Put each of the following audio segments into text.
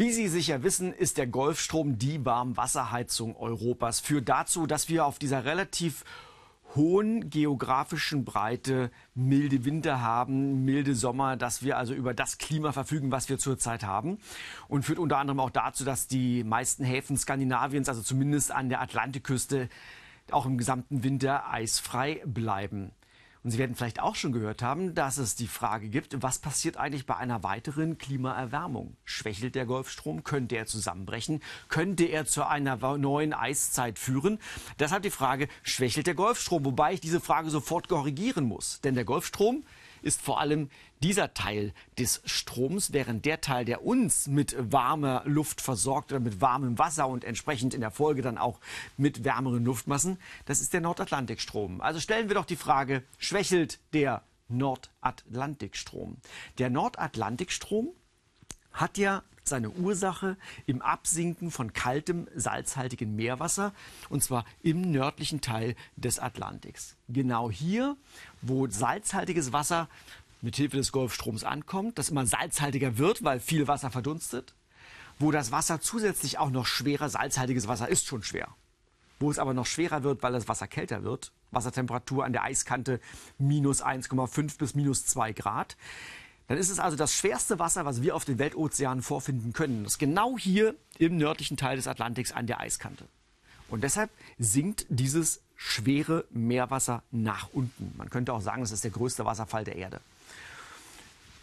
Wie Sie sicher wissen, ist der Golfstrom die Warmwasserheizung Europas. Führt dazu, dass wir auf dieser relativ hohen geografischen Breite milde Winter haben, milde Sommer, dass wir also über das Klima verfügen, was wir zurzeit haben. Und führt unter anderem auch dazu, dass die meisten Häfen Skandinaviens, also zumindest an der Atlantikküste, auch im gesamten Winter eisfrei bleiben. Und Sie werden vielleicht auch schon gehört haben, dass es die Frage gibt, was passiert eigentlich bei einer weiteren Klimaerwärmung? Schwächelt der Golfstrom? Könnte er zusammenbrechen? Könnte er zu einer neuen Eiszeit führen? Deshalb die Frage, schwächelt der Golfstrom? Wobei ich diese Frage sofort korrigieren muss. Denn der Golfstrom ist vor allem dieser Teil des Stroms, während der Teil, der uns mit warmer Luft versorgt oder mit warmem Wasser und entsprechend in der Folge dann auch mit wärmeren Luftmassen, das ist der Nordatlantikstrom. Also stellen wir doch die Frage, schwächelt der Nordatlantikstrom? Der Nordatlantikstrom hat ja seine Ursache im Absinken von kaltem, salzhaltigem Meerwasser, und zwar im nördlichen Teil des Atlantiks. Genau hier, wo salzhaltiges Wasser mit Hilfe des Golfstroms ankommt, das immer salzhaltiger wird, weil viel Wasser verdunstet, wo das Wasser zusätzlich auch noch schwerer, salzhaltiges Wasser ist schon schwer, wo es aber noch schwerer wird, weil das Wasser kälter wird, Wassertemperatur an der Eiskante minus 1,5 bis minus 2 Grad, dann ist es also das schwerste Wasser, was wir auf den Weltozeanen vorfinden können. Das ist genau hier im nördlichen Teil des Atlantiks an der Eiskante. Und deshalb sinkt dieses schwere Meerwasser nach unten. Man könnte auch sagen, es ist der größte Wasserfall der Erde.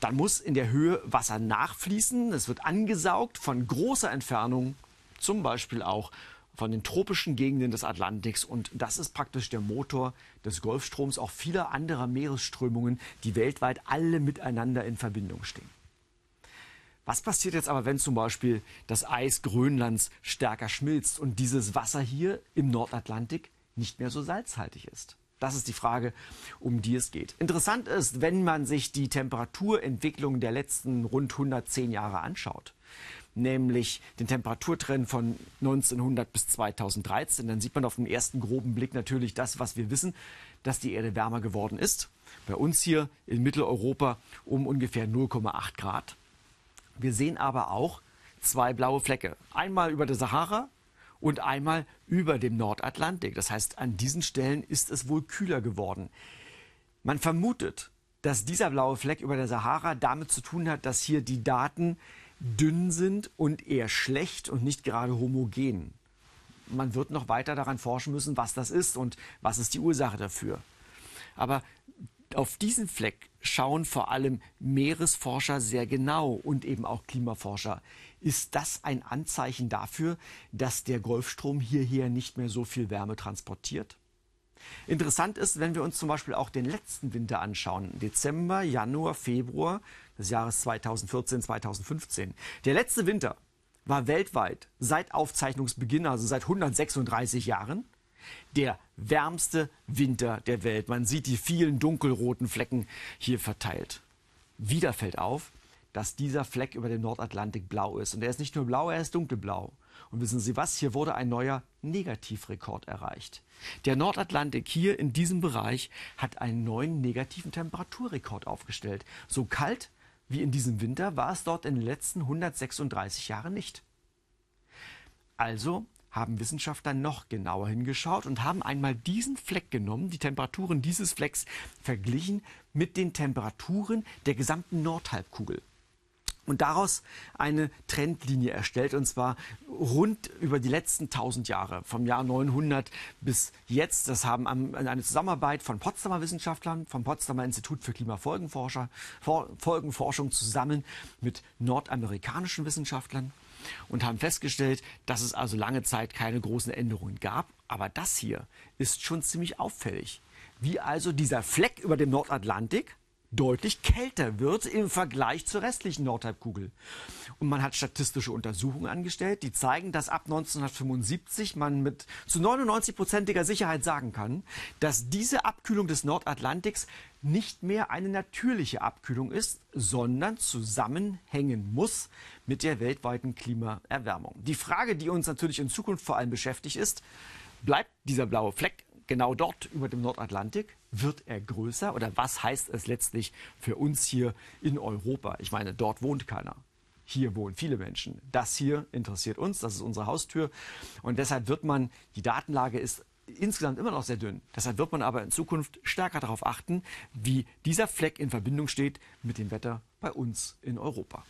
Dann muss in der Höhe Wasser nachfließen. Es wird angesaugt von großer Entfernung, zum Beispiel auch von den tropischen Gegenden des Atlantiks. Und das ist praktisch der Motor des Golfstroms, auch vieler anderer Meeresströmungen, die weltweit alle miteinander in Verbindung stehen. Was passiert jetzt aber, wenn zum Beispiel das Eis Grönlands stärker schmilzt und dieses Wasser hier im Nordatlantik nicht mehr so salzhaltig ist? Das ist die Frage, um die es geht. Interessant ist, wenn man sich die Temperaturentwicklung der letzten rund 110 Jahre anschaut, nämlich den Temperaturtrend von 1900 bis 2013, dann sieht man auf den ersten groben Blick natürlich das, was wir wissen, dass die Erde wärmer geworden ist. Bei uns hier in Mitteleuropa um ungefähr 0,8 Grad. Wir sehen aber auch zwei blaue Flecke. Einmal über der Sahara und einmal über dem Nordatlantik. Das heißt, an diesen Stellen ist es wohl kühler geworden. Man vermutet, dass dieser blaue Fleck über der Sahara damit zu tun hat, dass hier die Daten dünn sind und eher schlecht und nicht gerade homogen. Man wird noch weiter daran forschen müssen, was das ist und was ist die Ursache dafür. Aber auf diesen Fleck schauen vor allem Meeresforscher sehr genau und eben auch Klimaforscher. Ist das ein Anzeichen dafür, dass der Golfstrom hierher nicht mehr so viel Wärme transportiert? Interessant ist, wenn wir uns zum Beispiel auch den letzten Winter anschauen, Dezember, Januar, Februar des Jahres 2014, 2015. Der letzte Winter war weltweit seit Aufzeichnungsbeginn, also seit 136 Jahren, der wärmste Winter der Welt. Man sieht die vielen dunkelroten Flecken hier verteilt. Wieder fällt auf, dass dieser Fleck über dem Nordatlantik blau ist. Und er ist nicht nur blau, er ist dunkelblau. Und wissen Sie was? Hier wurde ein neuer Negativrekord erreicht. Der Nordatlantik hier in diesem Bereich hat einen neuen negativen Temperaturrekord aufgestellt. So kalt wie in diesem Winter war es dort in den letzten 136 Jahren nicht. Also haben Wissenschaftler noch genauer hingeschaut und haben einmal diesen Fleck genommen, die Temperaturen dieses Flecks verglichen mit den Temperaturen der gesamten Nordhalbkugel und daraus eine Trendlinie erstellt und zwar rund über die letzten 1000 Jahre, vom Jahr 900 bis jetzt. Das haben eine Zusammenarbeit von Potsdamer Wissenschaftlern, vom Potsdamer Institut für Klimafolgenforschung zusammen mit nordamerikanischen Wissenschaftlern und haben festgestellt, dass es also lange Zeit keine großen Änderungen gab. Aber das hier ist schon ziemlich auffällig. Wie also dieser Fleck über dem Nordatlantik deutlich kälter wird im Vergleich zur restlichen Nordhalbkugel. Und man hat statistische Untersuchungen angestellt, die zeigen, dass ab 1975 man mit zu 99-prozentiger Sicherheit sagen kann, dass diese Abkühlung des Nordatlantiks nicht mehr eine natürliche Abkühlung ist, sondern zusammenhängen muss mit der weltweiten Klimaerwärmung. Die Frage, die uns natürlich in Zukunft vor allem beschäftigt ist, bleibt dieser blaue Fleck genau dort über dem Nordatlantik? Wird er größer? Oder was heißt es letztlich für uns hier in Europa? Ich meine, dort wohnt keiner. hier wohnen viele Menschen. Das hier interessiert uns, das ist unsere Haustür. Und deshalb wird man, die Datenlage ist insgesamt immer noch sehr dünn. Deshalb wird man aber in Zukunft stärker darauf achten, wie dieser Fleck in Verbindung steht mit dem Wetter bei uns in Europa.